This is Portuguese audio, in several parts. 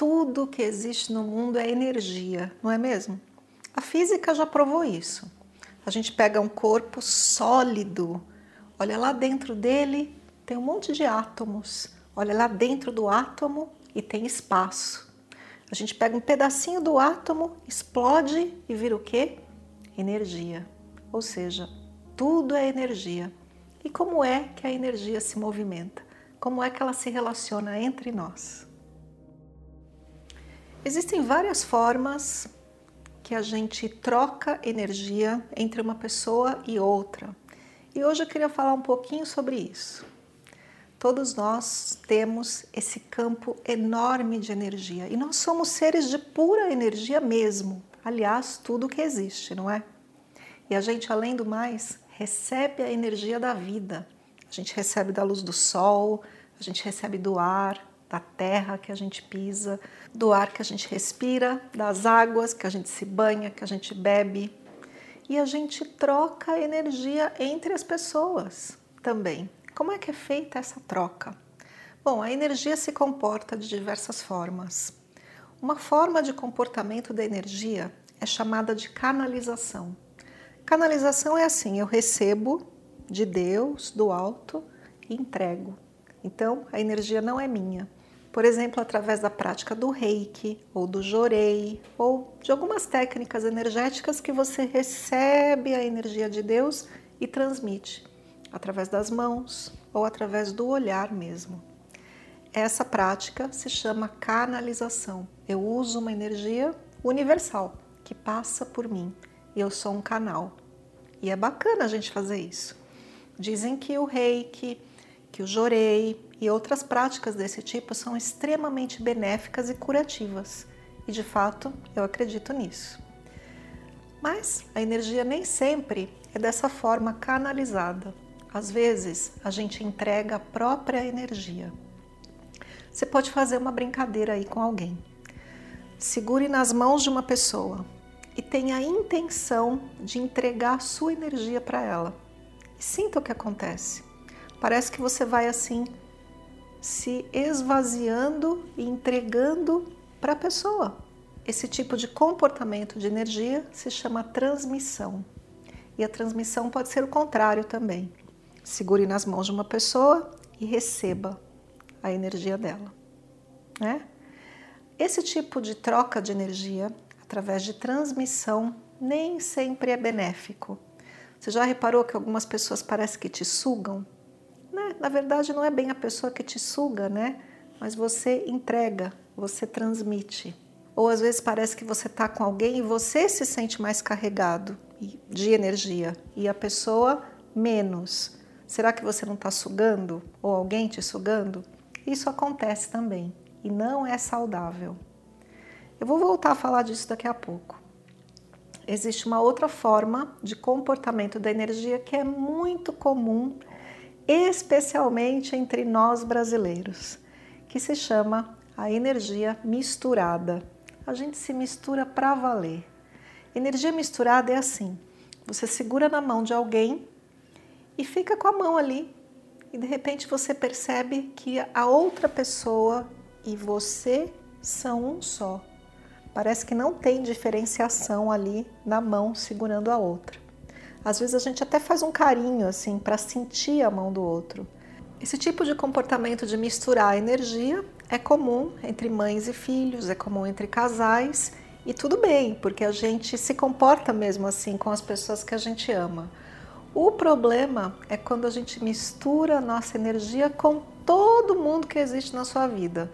tudo que existe no mundo é energia, não é mesmo? A física já provou isso. A gente pega um corpo sólido, olha lá dentro dele, tem um monte de átomos. Olha lá dentro do átomo e tem espaço. A gente pega um pedacinho do átomo, explode e vira o quê? Energia. Ou seja, tudo é energia. E como é que a energia se movimenta? Como é que ela se relaciona entre nós? Existem várias formas que a gente troca energia entre uma pessoa e outra. E hoje eu queria falar um pouquinho sobre isso. Todos nós temos esse campo enorme de energia e nós somos seres de pura energia mesmo. Aliás, tudo que existe, não é? E a gente, além do mais, recebe a energia da vida. A gente recebe da luz do sol, a gente recebe do ar, da terra que a gente pisa, do ar que a gente respira, das águas que a gente se banha, que a gente bebe. E a gente troca energia entre as pessoas também. Como é que é feita essa troca? Bom, a energia se comporta de diversas formas. Uma forma de comportamento da energia é chamada de canalização. Canalização é assim: eu recebo de Deus, do alto, e entrego. Então, a energia não é minha, por exemplo, através da prática do reiki ou do jorei ou de algumas técnicas energéticas que você recebe a energia de Deus e transmite através das mãos ou através do olhar mesmo. Essa prática se chama canalização. Eu uso uma energia universal que passa por mim e eu sou um canal. E é bacana a gente fazer isso. Dizem que o reiki, que o jorei e outras práticas desse tipo são extremamente benéficas e curativas. E de fato, eu acredito nisso. Mas a energia nem sempre é dessa forma canalizada. Às vezes, a gente entrega a própria energia. Você pode fazer uma brincadeira aí com alguém. Segure nas mãos de uma pessoa e tenha a intenção de entregar sua energia para ela. E sinta o que acontece. Parece que você vai assim se esvaziando e entregando para a pessoa. Esse tipo de comportamento de energia se chama transmissão. E a transmissão pode ser o contrário também. Segure nas mãos de uma pessoa e receba a energia dela. Né? Esse tipo de troca de energia, através de transmissão, nem sempre é benéfico. Você já reparou que algumas pessoas parecem que te sugam? Na verdade, não é bem a pessoa que te suga, né? Mas você entrega, você transmite. Ou às vezes parece que você está com alguém e você se sente mais carregado de energia e a pessoa menos. Será que você não está sugando ou alguém te sugando? Isso acontece também e não é saudável. Eu vou voltar a falar disso daqui a pouco. Existe uma outra forma de comportamento da energia que é muito comum especialmente entre nós brasileiros, que se chama a energia misturada. A gente se mistura para valer. Energia misturada é assim: você segura na mão de alguém e fica com a mão ali, e de repente você percebe que a outra pessoa e você são um só. Parece que não tem diferenciação ali na mão segurando a outra. Às vezes a gente até faz um carinho assim para sentir a mão do outro. Esse tipo de comportamento de misturar energia é comum entre mães e filhos, é comum entre casais e tudo bem, porque a gente se comporta mesmo assim com as pessoas que a gente ama. O problema é quando a gente mistura a nossa energia com todo mundo que existe na sua vida.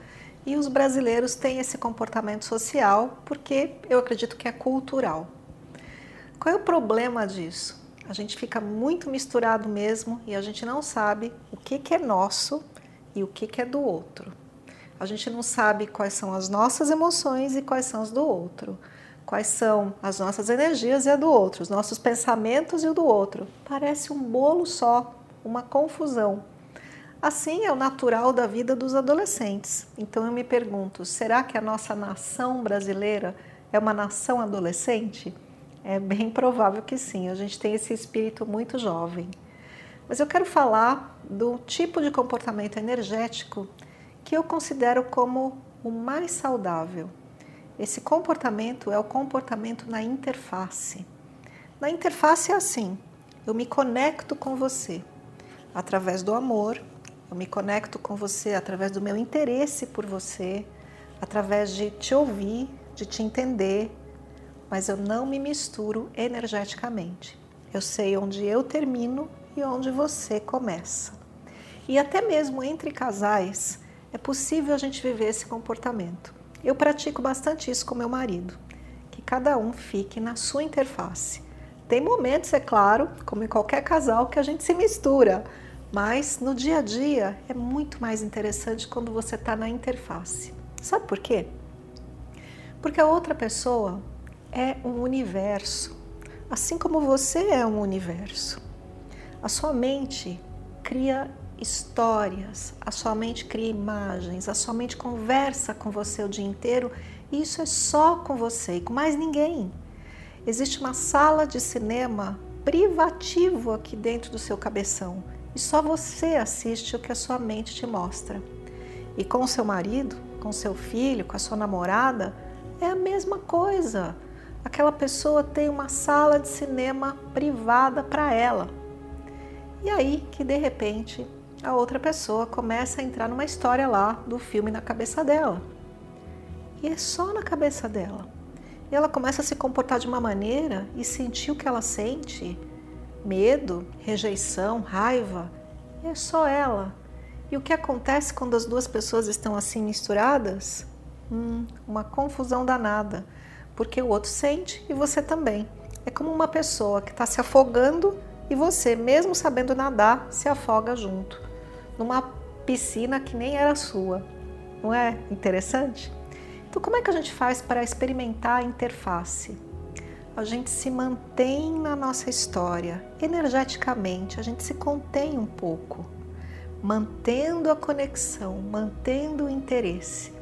E os brasileiros têm esse comportamento social porque eu acredito que é cultural. Qual é o problema disso? A gente fica muito misturado mesmo e a gente não sabe o que, que é nosso e o que, que é do outro. A gente não sabe quais são as nossas emoções e quais são as do outro. Quais são as nossas energias e a do outro, os nossos pensamentos e o do outro. Parece um bolo só, uma confusão. Assim é o natural da vida dos adolescentes. Então eu me pergunto: será que a nossa nação brasileira é uma nação adolescente? É bem provável que sim, a gente tem esse espírito muito jovem. Mas eu quero falar do tipo de comportamento energético que eu considero como o mais saudável. Esse comportamento é o comportamento na interface. Na interface é assim: eu me conecto com você através do amor, eu me conecto com você através do meu interesse por você, através de te ouvir, de te entender, mas eu não me misturo energeticamente. Eu sei onde eu termino e onde você começa. E até mesmo entre casais, é possível a gente viver esse comportamento. Eu pratico bastante isso com meu marido, que cada um fique na sua interface. Tem momentos, é claro, como em qualquer casal, que a gente se mistura, mas no dia a dia é muito mais interessante quando você está na interface. Sabe por quê? Porque a outra pessoa é um universo, assim como você é um universo. A sua mente cria histórias, a sua mente cria imagens, a sua mente conversa com você o dia inteiro e isso é só com você e com mais ninguém. Existe uma sala de cinema privativo aqui dentro do seu cabeção e só você assiste o que a sua mente te mostra. E com o seu marido, com seu filho, com a sua namorada, é a mesma coisa. Aquela pessoa tem uma sala de cinema privada para ela. E aí que de repente a outra pessoa começa a entrar numa história lá do filme na cabeça dela. E é só na cabeça dela. E ela começa a se comportar de uma maneira e sentir o que ela sente: medo, rejeição, raiva. E é só ela. E o que acontece quando as duas pessoas estão assim misturadas? Hum, uma confusão danada, porque o outro sente e você também. É como uma pessoa que está se afogando e você, mesmo sabendo nadar, se afoga junto numa piscina que nem era sua. Não é interessante? Então, como é que a gente faz para experimentar a interface? A gente se mantém na nossa história, energeticamente, a gente se contém um pouco, mantendo a conexão, mantendo o interesse.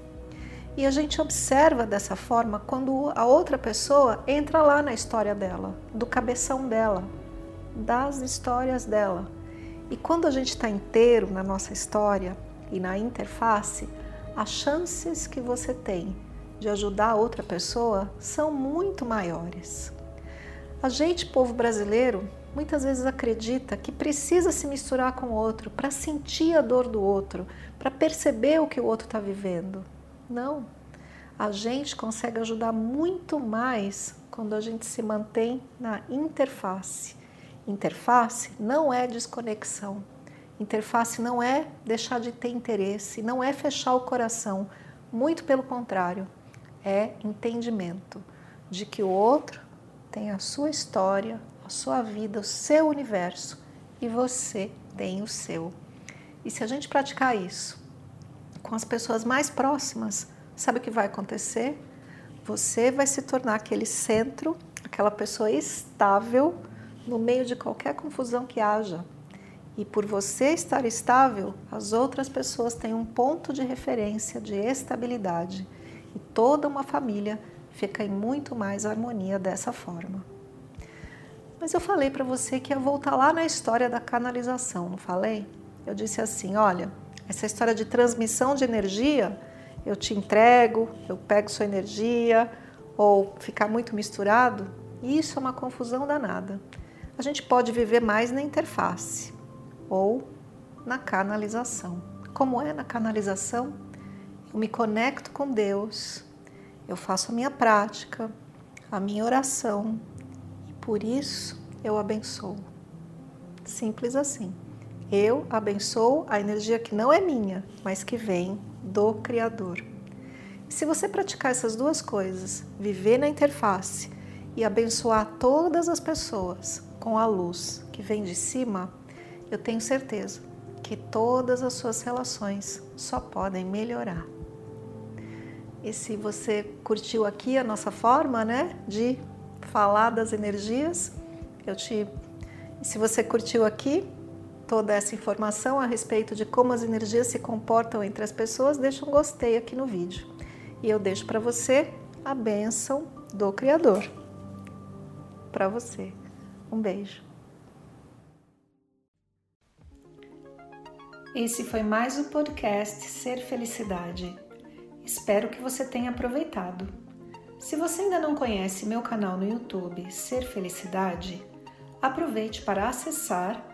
E a gente observa dessa forma quando a outra pessoa entra lá na história dela, do cabeção dela, das histórias dela. E quando a gente está inteiro na nossa história e na interface, as chances que você tem de ajudar outra pessoa são muito maiores. A gente, povo brasileiro, muitas vezes acredita que precisa se misturar com o outro para sentir a dor do outro, para perceber o que o outro está vivendo. Não. A gente consegue ajudar muito mais quando a gente se mantém na interface Interface não é desconexão. Interface não é deixar de ter interesse, não é fechar o coração. Muito pelo contrário, é entendimento de que o outro tem a sua história, a sua vida, o seu universo e você tem o seu. E se a gente praticar isso com as pessoas mais próximas, sabe o que vai acontecer? Você vai se tornar aquele centro, aquela pessoa estável no meio de qualquer confusão que haja. E por você estar estável, as outras pessoas têm um ponto de referência de estabilidade e toda uma família fica em muito mais harmonia dessa forma. Mas eu falei para você que ia voltar lá na história da canalização, não falei? Eu disse assim: olha, essa história de transmissão de energia, eu te entrego, eu pego sua energia, ou ficar muito misturado, isso é uma confusão danada a gente pode viver mais na interface ou na canalização. Como é na canalização? Eu me conecto com Deus, eu faço a minha prática, a minha oração e por isso eu abençoo. Simples assim. Eu abençoo a energia que não é minha, mas que vem do Criador. Se você praticar essas duas coisas, viver na interface e abençoar todas as pessoas com a luz que vem de cima, eu tenho certeza que todas as suas relações só podem melhorar. E se você curtiu aqui a nossa forma, né, de falar das energias, eu te se você curtiu aqui toda essa informação a respeito de como as energias se comportam entre as pessoas, deixa um gostei aqui no vídeo. E eu deixo para você a bênção do Criador. Para você. Um beijo. Esse foi mais o podcast Ser Felicidade. Espero que você tenha aproveitado. Se você ainda não conhece meu canal no YouTube Ser Felicidade, aproveite para acessar